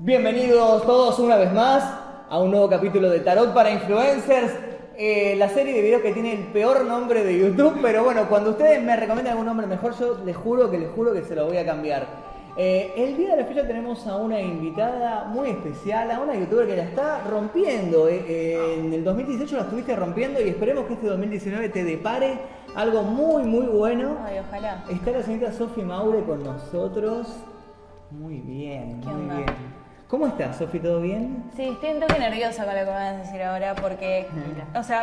Bienvenidos todos una vez más a un nuevo capítulo de Tarot para Influencers. eh, la serie de videos que tiene el peor nombre de YouTube, pero bueno, cuando ustedes me recomiendan algún nombre mejor, yo les juro que les juro que se lo voy a cambiar. Eh, el día de la fecha tenemos a una invitada muy especial, a una youtuber que la está rompiendo. eh, en el 2018 la estuviste rompiendo y esperemos que este 2019 te depare algo muy, muy bueno. Ay, ojalá. Está la señorita Sofi Maure con nosotros. Muy bien, ¿Qué muy onda? bien. ¿Cómo estás, Sofi? ¿Todo bien? Sí, estoy un toque nerviosa con lo que me vas a decir ahora porque, o sea,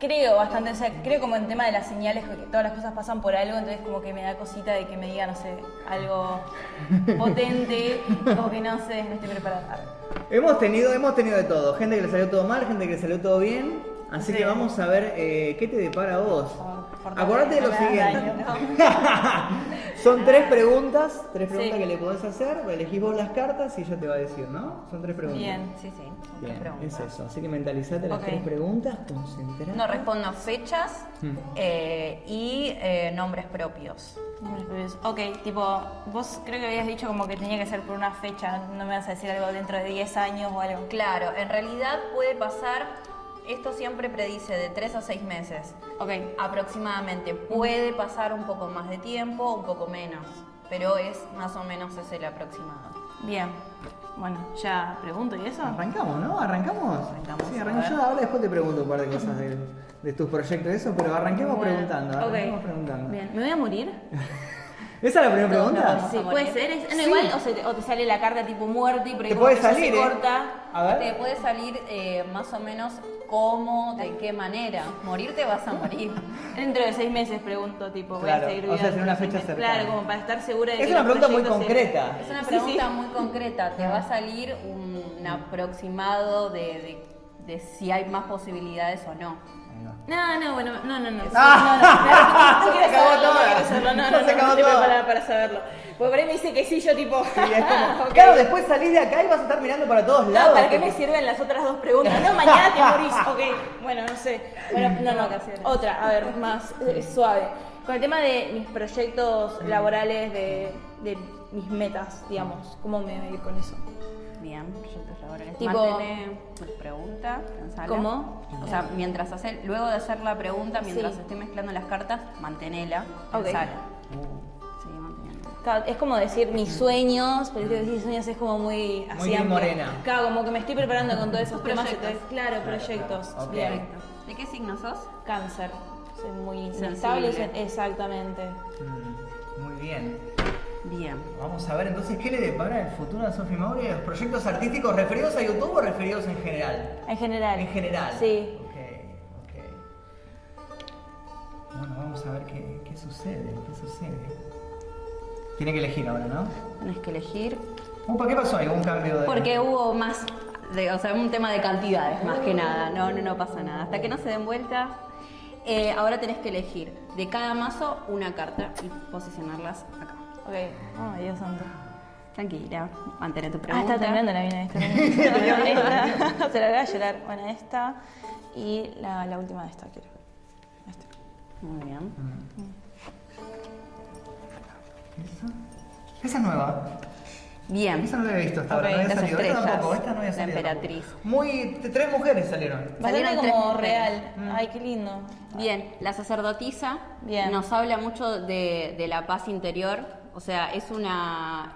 creo bastante, o sea, creo como en tema de las señales, que todas las cosas pasan por algo, entonces como que me da cosita de que me diga, no sé, algo potente, como que no sé, no estoy preparada. Hemos tenido, hemos tenido de todo. Gente que le salió todo mal, gente que le salió todo bien. Así Sí. que vamos a ver eh, qué te depara a vos. Por- Acordate de lo siguiente. daño, Son tres preguntas, tres preguntas Sí. que le podés hacer. Elegís vos las cartas y ella te va a decir, ¿no? Son tres preguntas. Bien, sí, sí, son tres Bien, preguntas. es eso. Así que mentalizate las tres preguntas, concentrate. No respondo fechas Mm. eh, y eh, nombres propios. Nombres propios. Ok, tipo, vos creo que habías dicho como que tenía que ser por una fecha, no me vas a decir algo dentro de 10 años o algo. Claro, en realidad puede pasar, esto siempre predice de 3 a 6 meses Ok, aproximadamente. Puede pasar un poco más de tiempo, un poco menos, pero es más o menos es el aproximado. bien. Bueno, ya pregunto y eso. Arrancamos, ¿no? ¿Arrancamos? Arrancamos, Sí, arrancamos. Yo ahora después te pregunto un par de cosas de, de tus proyectos y eso, pero arranquemos Bueno, preguntando. ok. Arranquemos preguntando. Bien, ¿me voy a morir? ¿Esa es la primera pregunta? Sí, puede ser. Es, no, Sí. igual, o, se te, o te sale la carta tipo muerte y por ahí Te puede salir, se ¿eh? corta. Te puede salir eh, más o menos cómo, de qué manera. Morirte vas a morir. Dentro de seis meses pregunto, tipo, voy Claro, a seguir o sea, viva en una fecha cercana. Claro, como para estar segura de Es que una los pregunta muy se- concreta. Es una pregunta sí. muy concreta. Te va a salir un aproximado de, de- de si hay más posibilidades o no. No, no, bueno, no, no, no. sí, Ah. no, no, no, no, Se quiero acabó saberlo, no toda. quiero saberlo, no, Ya no, se no, acabó no estoy toda. preparada para saberlo. Porque por ahí me dice que sí, yo tipo... Es como, ok. Claro, después salís de acá y vas a estar mirando para todos No, lados. ¿para qué me sirven las otras dos preguntas? No, mañana te morís. Ok, bueno, no sé. Bueno, no, no, otra, a ver, más eh, suave. Con el tema de mis proyectos laborales, de, de mis metas, digamos, ¿cómo me voy a ir con eso? Bien, proyectos laborales. Tipo- Mantene tu pregunta, pensala. ¿Cómo? O sea, mientras hace, luego de hacer la pregunta, mientras Sí. estoy mezclando las cartas, mantenela, Ok. pensala. Claro, Es como decir mis sueños, pero que decir sueños es como muy así Muy amplio. morena. Claro, como que me estoy preparando con todos esos temas. Proyectos. entonces, claro, proyectos. Bien. ¿De qué signo sos? Cáncer. Soy muy Sensible. inestable. Exactamente. Mm, Muy bien. Bien. Vamos a ver entonces qué le depara el futuro a Sofi Mauri los proyectos artísticos referidos a YouTube o referidos en general. En general. En general. Sí. Ok, ok. Bueno, vamos a ver qué, qué sucede, qué sucede. Tiene que elegir ahora, ¿no? Tenés que elegir. Upa, ¿qué pasó ahí? ¿Un cambio de...? Porque hubo más, de- o sea, un tema de cantidades más que nada. No, no, no pasa nada. Hasta que no se den vueltas. eh, ahora tenés que elegir de cada mazo una carta y posicionarlas acá. Ok. Ay, Dios santo. Tranquila, mantén tu Ah, pregunta. está temblando la mina esta. Se la voy a llorar. Bueno, esta. Y la, la última de esta quiero. Esta. Muy bien. ¿Esa? Esa es nueva. Bien. Esa no la había visto hasta ahora. No había. Esta tampoco, esta no había La salido. emperatriz. tampoco. Muy... Tres mujeres salieron. Salieron como real. Mm. Ay, qué lindo. Bien, la sacerdotisa Bien. nos habla mucho de, de la paz interior. O sea, es una,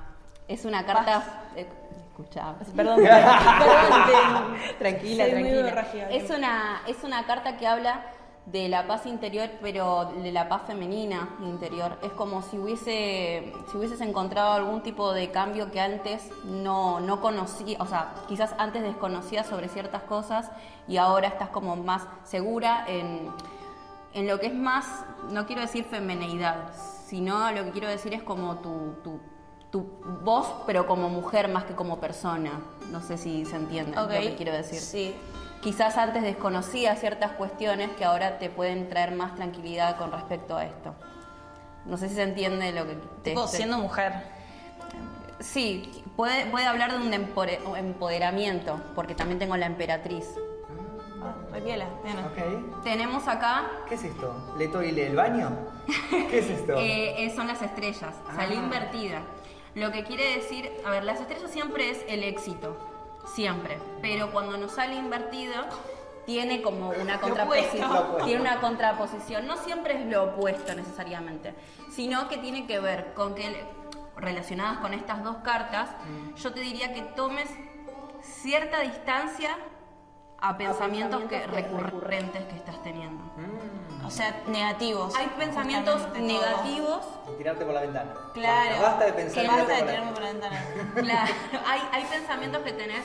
es una carta. eh, escuchá. Perdón, perdón. Tranquila, Soy tranquila. Es una, es una carta que habla de la paz interior, pero de la paz femenina interior. Es como si hubiese, si hubieses encontrado algún tipo de cambio que antes no, no conocía, o sea, quizás antes desconocías sobre ciertas cosas y ahora estás como más segura en, en lo que es más, no quiero decir femineidad, sino lo que quiero decir es como tu, tu, tu voz, pero como mujer más que como persona. No sé si se entiende lo que quiero decir. Sí. Quizás antes desconocías ciertas cuestiones que ahora te pueden traer más tranquilidad con respecto a esto. No sé si se entiende lo que te Tipo, estoy- siendo mujer. Sí, puede, puede hablar de un empoderamiento, porque también tengo la emperatriz. Ah, re piola. Bien. Ok. Tenemos acá, ¿Qué es esto? ¿Leto y el baño? ¿Qué es esto? eh, eh, son las estrellas, Ah. invertida. Lo que quiere decir, a ver, las estrellas siempre es el éxito, siempre, pero cuando nos sale invertido tiene como una contraposición, tiene una contraposición, no siempre es lo opuesto necesariamente, sino que tiene que ver con que relacionadas con estas dos cartas, yo te diría que tomes cierta distancia a pensamientos que recurrentes que estás teniendo. O sea, negativos. Hay pensamientos negativos Y tirarte por la ventana. Claro. Basta de pensar. Que basta de tirarme por la ventana. Claro, hay, hay pensamientos que tenés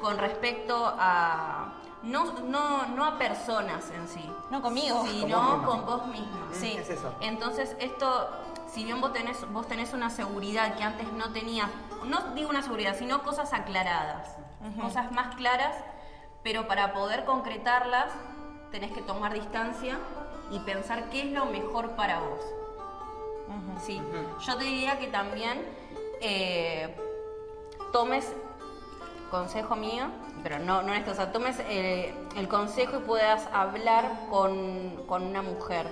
con respecto a. No, no, no a personas en sí, No conmigo. sino con vos mismo. Sí. ¿Qué es eso? Entonces, esto, si bien vos tenés, vos tenés una seguridad que antes no tenías, no digo una seguridad, sino cosas aclaradas, cosas más claras, pero para poder concretarlas tenés que tomar distancia y pensar qué es lo mejor para vos. Sí, yo te diría que también eh, tomes consejo mío, pero no, no en esto, o sea, tomes eh, el consejo y puedas hablar con, con una mujer,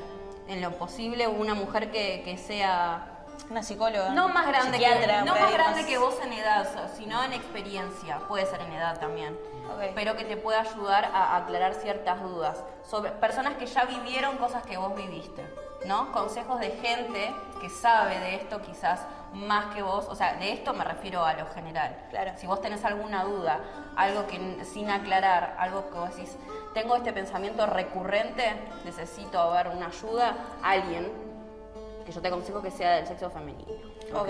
en lo posible, una mujer que, que sea Una psicóloga. no más grande, que, no más grande que vos en edad, sino en experiencia, puede ser en edad también, Ok. pero que te pueda ayudar a aclarar ciertas dudas sobre personas que ya vivieron cosas que vos viviste, ¿no? Consejos de gente que sabe de esto quizás más que vos, o sea, de esto me refiero a lo general. Claro. Si vos tenés alguna duda, algo que sin aclarar, algo que vos decís, tengo este pensamiento recurrente, necesito ver una ayuda, alguien que yo te aconsejo que sea del sexo femenino. Ok.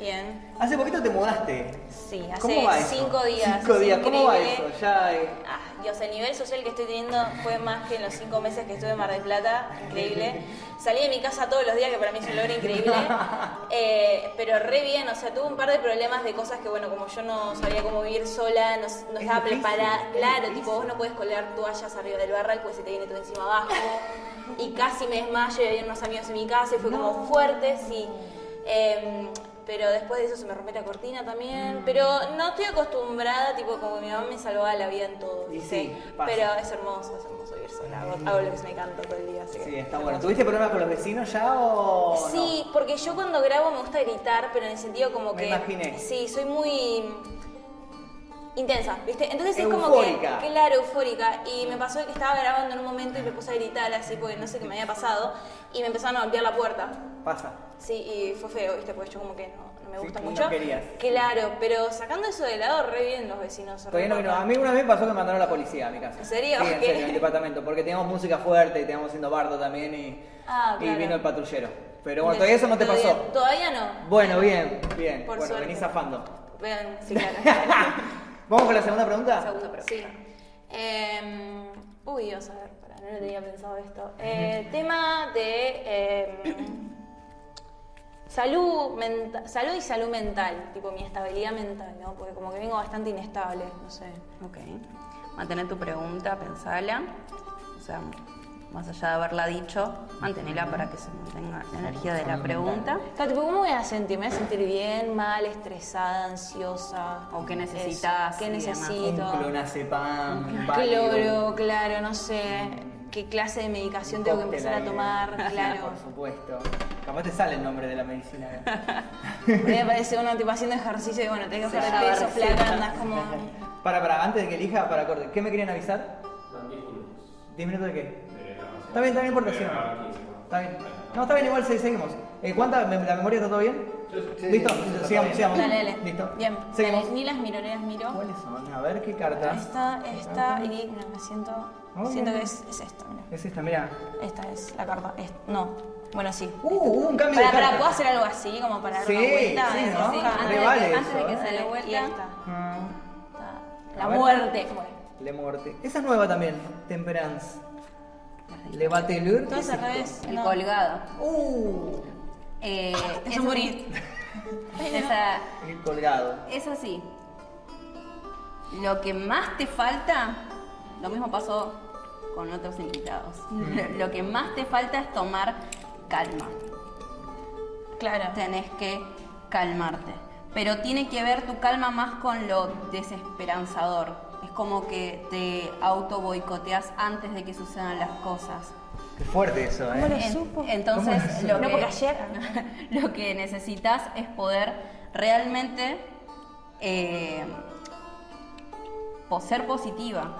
Bien. Hace poquito te mudaste. Sí, hace ¿Cómo va eso? cinco días. Cinco días, ¿cómo va increíble. eso? Ya. eh, Ah, Dios, el nivel social que estoy teniendo fue más que en los cinco meses que estuve en Mar del Plata. Increíble. Salí de mi casa todos los días, que para mí es un logro increíble. Eh, pero re bien, o sea, tuve un par de problemas de cosas que, bueno, como yo no sabía cómo vivir sola, no, no estaba preparada. es Claro, difícil. tipo, vos no puedes colgar toallas arriba del barral porque se te viene todo encima abajo. Y casi me desmayo y había unos amigos en mi casa y fue como fuerte, sí. Em, pero después de eso se me rompió la cortina Mm. también. Pero no estoy acostumbrada, tipo, como que mi mamá me salvaba la vida en todo. Sí, pasa. pero es hermoso, es hermoso vivir sola. Hago, hago lo que se me canta todo el día. Así que Sí, está es bueno. ¿Tuviste problemas con los vecinos ya o.? no? Sí, porque yo cuando grabo me gusta gritar, pero en el sentido como Me que. imaginé. Sí, soy muy intensa, ¿viste? Entonces es como Eufórica. que. Claro, eufórica. Y me pasó que estaba grabando en un momento y me puse a gritar así porque no sé qué me había pasado. Y me empezaron a golpear la puerta. Pasa. Sí, y fue feo, ¿viste? Porque yo como que no, no me Sí, gusta no mucho. querías. Claro, pero sacando eso de lado, re bien los vecinos. Todavía no vino. A mí una vez pasó que mandaron a la policía a mi casa. ¿En serio? Sí, en serio, en el departamento. Porque teníamos música fuerte y teníamos haciendo bardo también y, Ah, y claro. vino el patrullero. Pero bueno, todavía eso no te pasó. Todavía- Todavía no. Bueno, bien, bien. Por bueno, suerte. venís zafando. Vean, sí, claro. ¿Vamos con la segunda pregunta? Segunda pregunta. Sí. Eh, uy, Dios, a ver, para, no lo tenía pensado esto. Eh, tema de eh, salud, menta- salud y salud mental, tipo mi estabilidad mental, ¿no? Porque como que vengo bastante inestable, no sé. Ok. Mantener tu pregunta, pensala. O sea, más allá de haberla dicho, mantenela para que se mantenga la energía de la pregunta. Claro, tipo, ¿cómo voy a sentir? ¿Me voy a sentir bien, mal, estresada, ansiosa? O qué necesitas ¿Qué necesito? Un clonazepam, Un cloro, claro, no sé. ¿Qué clase de medicación tengo que empezar a tomar? Claro. Por supuesto. Capaz te sale el nombre de la medicina. Me parece uno tipo haciendo ejercicio y bueno, tenés que bajar de peso, flaca, andás como. Para, para, antes de que elija, para corte. ¿Qué me querían avisar? ¿10 minutos de qué? Está bien, está bien, importa, sí. Está bien. No, está bien, igual sí, seguimos. Eh, ¿Cuánta? me- ¿La memoria está todo bien? ¿Listo? Sigamos, sigamos. Dale, dale. ¿Listo? Bien. Seguimos. Dale, ni las miro, ni las miro. ¿Cuáles son? A ver, ¿qué cartas? Esta, esta y. No, me siento. Muy Siento bien. que es, es esta, mira. Es esta, mira. Esta es la carta. es- no. Bueno, sí. Uh, hubo un cambio Para, de para, carta. ¿puedo hacer algo así? Como para dar Sí, una vuelta. sí, ¿no? Antes de que- vale antes eso, de que ¿eh? se dé vuelta. Y esta. Ah, La A ver. muerte. Bueno. Le muerte. Esa es nueva también, Temperance. Le Bateleur. Todo es al revés. El no. colgado. Uh, Eh, Te es a morir. Esa, el colgado. es así. Lo que más te falta, lo mismo pasó con otros invitados. Lo que más te falta es tomar calma. Claro. Tenés que calmarte. Pero tiene que ver tu calma más con lo desesperanzador. Como que te auto boicoteas antes de que sucedan las cosas. Qué fuerte eso, ¿Cómo lo ¿eh? Supo? Entonces, ¿Cómo lo lo No, que, porque ayer- lo que necesitas es poder realmente eh, ser positiva.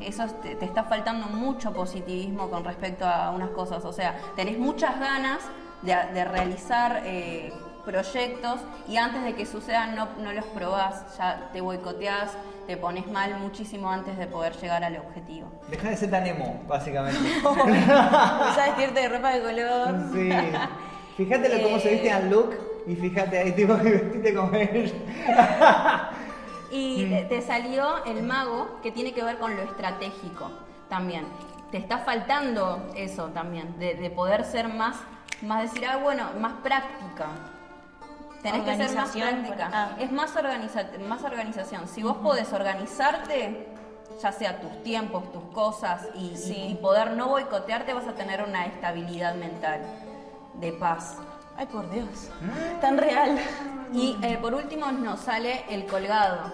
Eso es- te, te está faltando mucho positivismo con respecto a unas cosas. O sea, tenés muchas ganas de, de realizar eh, proyectos y antes de que sucedan no, no los probás, ya te boicoteás, te pones mal muchísimo antes de poder llegar al objetivo. Deja de ser tan emo, básicamente. Empezás a vestirte de ropa de color. sí. Fíjate lo cómo se viste al look y fíjate ahí, tipo, que vestiste como él. Y te- te salió el mago que tiene que ver con lo estratégico también. Te está faltando eso también, de, de poder ser más, más decir, ah, bueno, más práctica. Tenés que ser más práctica. ah. Es más, organiza- más organización. Si vos podés organizarte, ya sea tus tiempos, tus cosas, y, y- Sí. y poder no boicotearte, vas a tener una estabilidad mental de paz. Ay, por Dios. Tan real. Y eh, por último nos sale el colgado,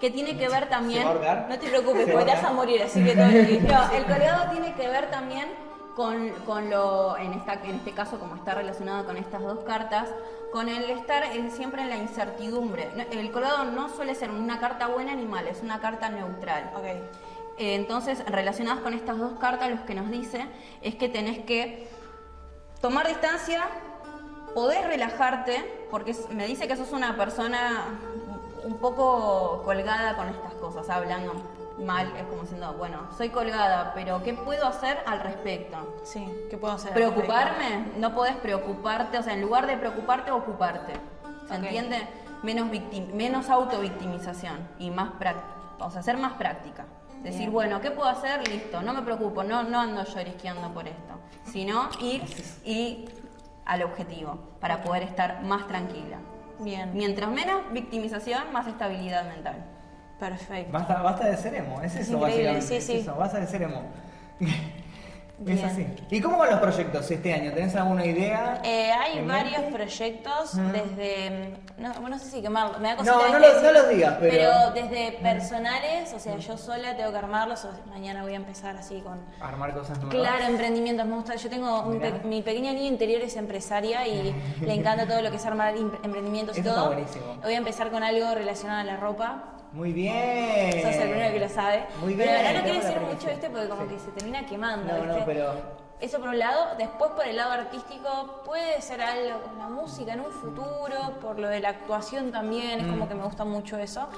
que tiene que ver también... ¿Se va a? No te preocupes, porque te va vas a morir, así que todo bien. No, el colgado tiene que ver también con, con lo, en, esta, en este caso, como está relacionado con estas dos cartas, con el estar eh, siempre en la incertidumbre. El colgado no suele ser una carta buena ni mala, es una carta neutral. Eh, Entonces, relacionadas con estas dos cartas, lo que nos dice es que tenés que tomar distancia, podés relajarte, porque me dice que sos una persona un poco colgada con estas cosas, hablando mal, es como diciendo, bueno, soy colgada, pero ¿qué puedo hacer al respecto? Sí, ¿qué puedo hacer? ¿Preocuparme? No podés preocuparte, o sea, en lugar de preocuparte, ocuparte. ¿Se entiende? Menos, victim- menos autovictimización y más práctica, o sea, ser más práctica. Decir, Bien. bueno, ¿qué puedo hacer? Listo, no me preocupo, no, no ando llorisqueando por esto, sino ir y al objetivo para poder estar más tranquila. Bien, Mientras menos victimización, más estabilidad mental. Perfecto. Basta, basta de ser emo, es eso increíble, básicamente. sí, es sí. eso, basta de ser emo. es así. ¿Y cómo van los proyectos este año? ¿Tenés alguna idea? Eh, hay varios mente? proyectos desde. No, bueno, no sé si quemarlo. Me da No, cosita, no no Decir- los digas, pero- desde personales, o sea, yo sola tengo que armarlos. o mañana voy a empezar así con. Armar cosas nuevas. Claro, emprendimientos, me gusta. Yo tengo un pe- mi pequeña niña interior es empresaria y le encanta todo lo que es armar em- emprendimientos y Eso está todo. buenísimo. Voy a empezar con algo relacionado a la ropa. Muy bien. Sos el primero que lo sabe. Muy pero bien. ahora no quiero la decir mucho. ¿viste? Porque como Sí. que se termina quemando, No, ¿viste? no, pero Eso por un lado, después por el lado artístico puede ser algo con la música en un futuro, por lo de la actuación también, es Mm. como que me gusta mucho eso.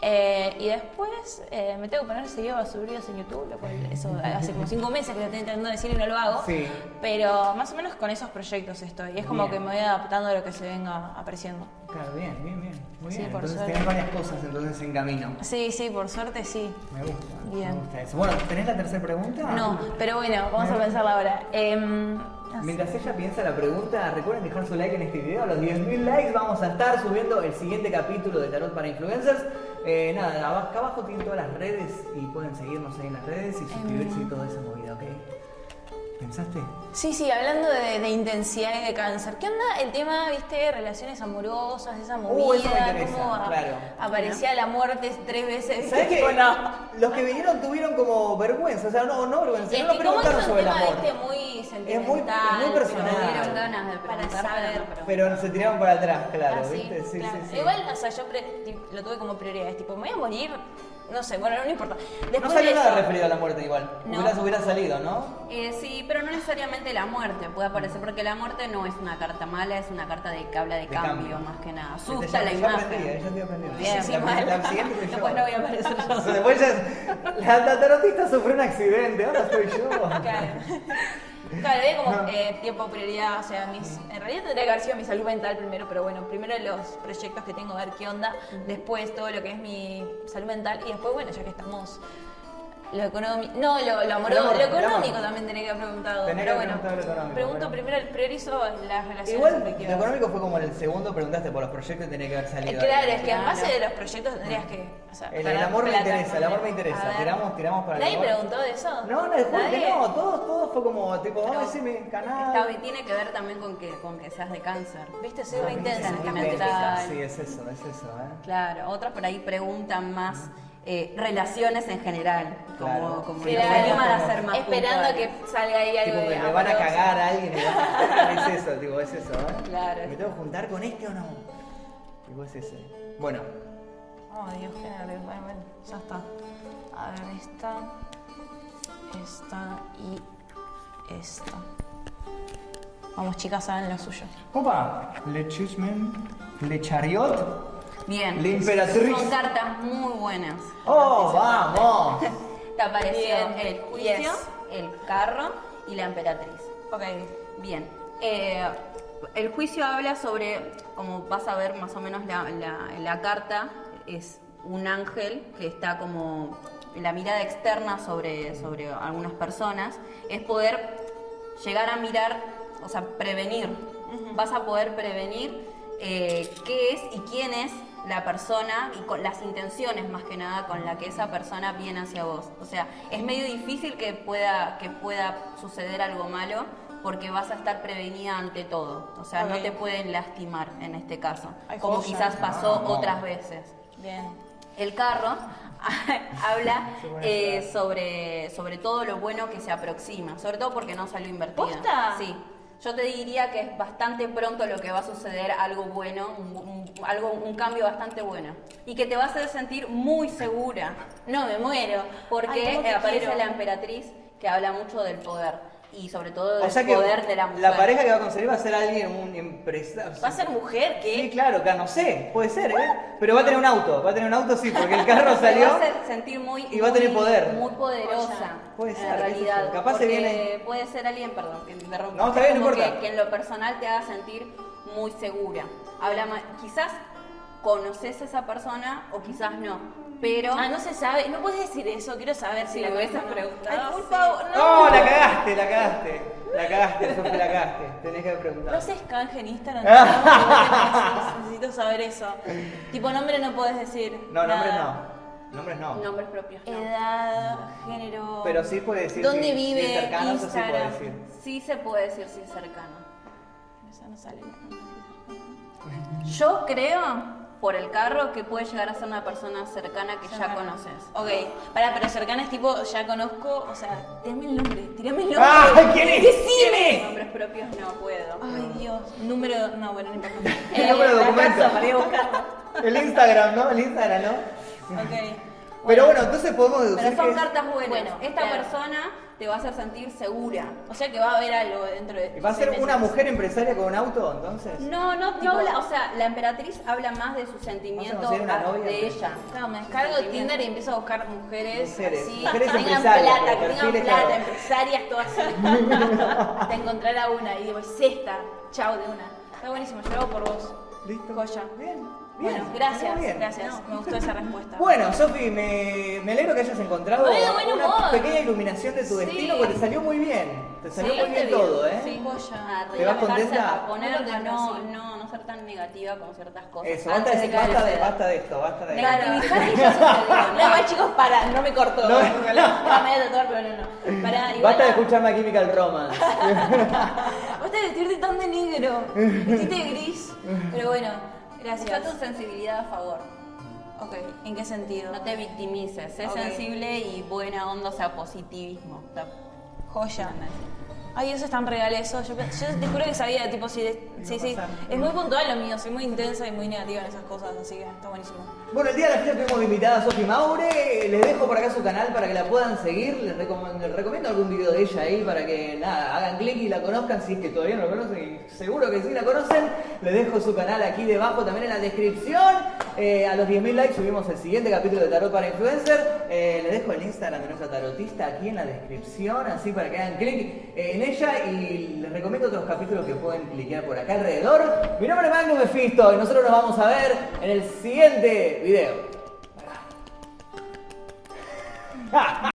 Eh, y después eh, me tengo que poner seguido a subir videos en YouTube, lo cual eso hace como cinco meses que lo estoy intentando decir y no lo hago. Sí. Pero más o menos con esos proyectos estoy. Es como Bien. que me voy adaptando a lo que se venga apareciendo. Claro, bien, bien, bien. Muy Sí, bien. por entonces tenés varias cosas entonces en camino. Sí, sí, por suerte sí. Me gusta. Bien. Me gusta eso. Bueno, ¿tenés la tercera pregunta? No, pero bueno, vamos a pensarla ahora. Em. Mientras ella piensa la pregunta, recuerden dejar su like en este video. A los 10.000 likes vamos a estar subiendo el siguiente capítulo de Tarot para Influencers. Eh, nada, acá abajo tienen todas las redes y pueden seguirnos ahí en las redes y suscribirse y toda esa movida, ¿ok? ¿Pensaste? Sí, sí, hablando de, de intensidad y de cáncer. ¿Qué onda el tema, viste, relaciones amorosas, esa movida? Uh, eso me interesa, cómo a- claro. aparecía la muerte tres veces? ¿Sabes qué? Tipo, no. Los que vinieron tuvieron como vergüenza, o sea, no, no vergüenza, Es no que es preguntaron un sobre el amor. viste, muy sentimental. muy- es muy personal. pero Tuvieron ganas de Para saber. pero se tiraron para atrás, claro, Ah, sí, ¿viste? Sí, claro. sí, sí. Igual, o sea, yo lo tuve como prioridad. Es tipo, me voy a morir. No sé, bueno, no importa. Después No salió de nada eso- referido a la muerte igual. No. Hubiera, hubiera salido, ¿no? Eh, sí, pero no necesariamente la muerte puede aparecer, porque la muerte no es una carta mala, es una carta de que habla de, De cambio, cambio. más que nada. Asusta ya- la imagen. aprendí, eh, aprendiendo. Bien, sí, la- mal. la siguiente soy yo. Después no voy a aparecer yo. Después ya, la, la tarotista sufrió un accidente, ahora estoy yo. Claro. Claro, había como No. eh, tiempo prioridad, o sea, mis, en realidad tendría que haber sido mi salud mental primero, pero bueno, primero los proyectos que tengo, ver qué onda, después todo lo que es mi salud mental y después, bueno, ya que estamos, lo económico, no, lo, lo amoroso, amor, lo el amor. económico también tenía que haber preguntado, Tenés pero que bueno, preguntar lo económico, pregunto pero- primero, priorizo las relaciones Igual, lo económico fue como el segundo, preguntaste por los proyectos y tenía que haber Eh, salido. claro, ahí. es que en base de los proyectos tendrías que. O sea, El- el amor me interesa, el amor me interesa. Tiramos- tiramos para el ¿Nadie amor. preguntó de eso? No, no, el que ¿Nadie? no, todos, todos fue como, tipo, vamos a decirme canal. Tiene que ver también con que, con que seas de cáncer. Viste, soy re intensa. intensa. Sí, es eso, es eso, ¿eh? Claro, otras por ahí preguntan más eh, relaciones en general, como, Claro. como Sí, que se claro. animan a ser más Esperando puntuales. que salga ahí algo Tipo, de me, van a cagar a alguien y van a- Es eso, tipo, es eso, ¿eh? Claro. ¿Me tengo que juntar con este o no? Y vos ese. Bueno, Oh, Dios, qué nervios. Bueno, bueno, ya está. A ver, esta, esta y esta. Vamos, chicas, hagan lo suyo. opa, Le Chusman, Le Chariot. Bien. La Imperatriz. Son cartas muy buenas. ¡Oh, vamos! Te apareció Bien. el juicio, Yes. el carro y la emperatriz. Ok. Bien. Eh, el juicio habla sobre, como vas a ver más o menos la, la- la carta, es un ángel que está como la mirada externa sobre, sobre algunas personas, es poder llegar a mirar, o sea, prevenir. Vas a poder prevenir eh, qué es y quién es la persona y con las intenciones más que nada con la que esa persona viene hacia vos. O sea, es medio difícil que pueda, que pueda suceder algo malo porque vas a estar prevenida ante todo. O sea, no te pueden lastimar en este caso, Ay, como quizás pasó Vamos. otras veces. Bien. El carro habla eh, sobre, sobre todo lo bueno que se aproxima, sobre todo porque no salió invertida. ¿Posta? Sí. Yo te diría que es bastante pronto lo que va a suceder, algo bueno, un, un- algo, un cambio bastante bueno. Y que te va a hacer sentir muy segura. No, me muero. Porque Ay, ¿cómo te eh, aparece quiero? la emperatriz que habla mucho del poder. Y sobre todo del O sea que poder de la mujer. la pareja que va a conseguir va a ser alguien, un empresario. ¿Va a ser mujer? ¿Qué? Sí, claro, que no sé, puede ser, ¿eh? Pero va a tener un auto, va a tener un auto sí, porque el carro salió. va a hacer sentir muy y va a tener muy- poder. muy poderosa Puede en ser, sé realidad. Capaz se viene- puede ser alguien perdón que te interrumpa No, está bien, no importa. que, que en lo personal te haga sentir muy segura habla ma- quizás conoces a esa persona o quizás no pero Ah, no se sabe. No puedes decir eso. Quiero saber si Si la hubieses preguntado, Ay, por sí. favor, no. ¡Oh, la cagaste, la cagaste! La cagaste, Sofía, la cagaste. Tenés que haber preguntado. No seas canje en Instagram. no, necesito saber eso. Tipo, nombre no puedes decir. No, nombres nada. no. Nombres no. nombres propios no. Edad, género. Pero sí puede decir ¿Dónde si, vive? si es cercano, eso sí puede Instagram. decir. sí se puede decir si es cercano Esa no sale. yo creo por el carro que puede llegar a ser una persona cercana que ya conoces Ok, pará, pero cercana es tipo, ya conozco, o sea, tirame el nombre, tirame el nombre. ¡Ah! ¿Quién es? ¡Decime! nombres propios no puedo Ay, Dios. Número, no, bueno, no importa. El número de la documento. casa para ir a buscarlo. El Instagram, ¿no? El Instagram, ¿no? Ok. Pero bueno, entonces podemos deducir Pero son que es- cartas buenas. Bueno, Esta claro. persona te va a hacer sentir segura. O sea que va a haber algo dentro de. ¿Va a ser una mujer empresaria con un auto, entonces? No, no, no Tipo- habla, o sea, la emperatriz habla más de sus sentimientos a conseguir una a- novia, de ella. Claro, me descargo Tinder y empiezo a buscar mujeres, Mujeres, así, mujeres que tengan empresarias, plata, que tengan perfiles, plata, empresarias, todo así. Hasta encontrar a una y digo, es esta, chao de una. Está buenísimo, yo lo hago por vos. ¿Listo? Joya. Bien, bien. Bueno, gracias, muy bien. gracias. Me gustó esa respuesta. Bueno, Sofi, me, me alegro que hayas encontrado una humor. pequeña iluminación de tu Sí. destino, porque te salió muy bien. Te salió Sí, muy bien todo, ¿eh? Sí, Joya. a ¿Te vas contenta? a poner, no, no, no ser tan negativa con ciertas cosas. Eso, basta antes de, basta, de, basta de esto, basta de esto. Negativizar y No, igual chicos, para, no me corto. No. No, me voy a tatuar, pero no, no. Para, igual, Basta de escuchar My Chemical Romance. Basta de vestirte tan de negro. Vestite de gris. Pero bueno, Usa gracias. tu sensibilidad a favor. Ok, ¿en qué sentido? No te victimices, sé Ok. sensible y buena onda, o sea, positivismo. Joya. Ay, eso es tan real eso. Yo, yo te juro que sabía, tipo, si de- sí, sí. Es muy puntual lo mío, soy muy intensa y muy negativa en esas cosas, así que está buenísimo. Bueno, el día de la fiesta tuvimos invitada a Sofi Maure. Les dejo por acá su canal para que la puedan seguir. Les, recom- les recomiendo algún video de ella ahí para que nada, hagan clic y la conozcan si es que todavía no la conocen. Y seguro que sí la conocen. Les dejo su canal aquí debajo también en la descripción. Eh, a los 10.000 likes subimos el siguiente capítulo de Tarot para Influencer. Eh, les dejo el Instagram de nuestra tarotista aquí en la descripción, así para que hagan clic eh, en ella. Y les recomiendo otros capítulos que pueden cliquear por acá alrededor. Mi nombre es Magnus Mefisto y nosotros nos vamos a ver en el siguiente video.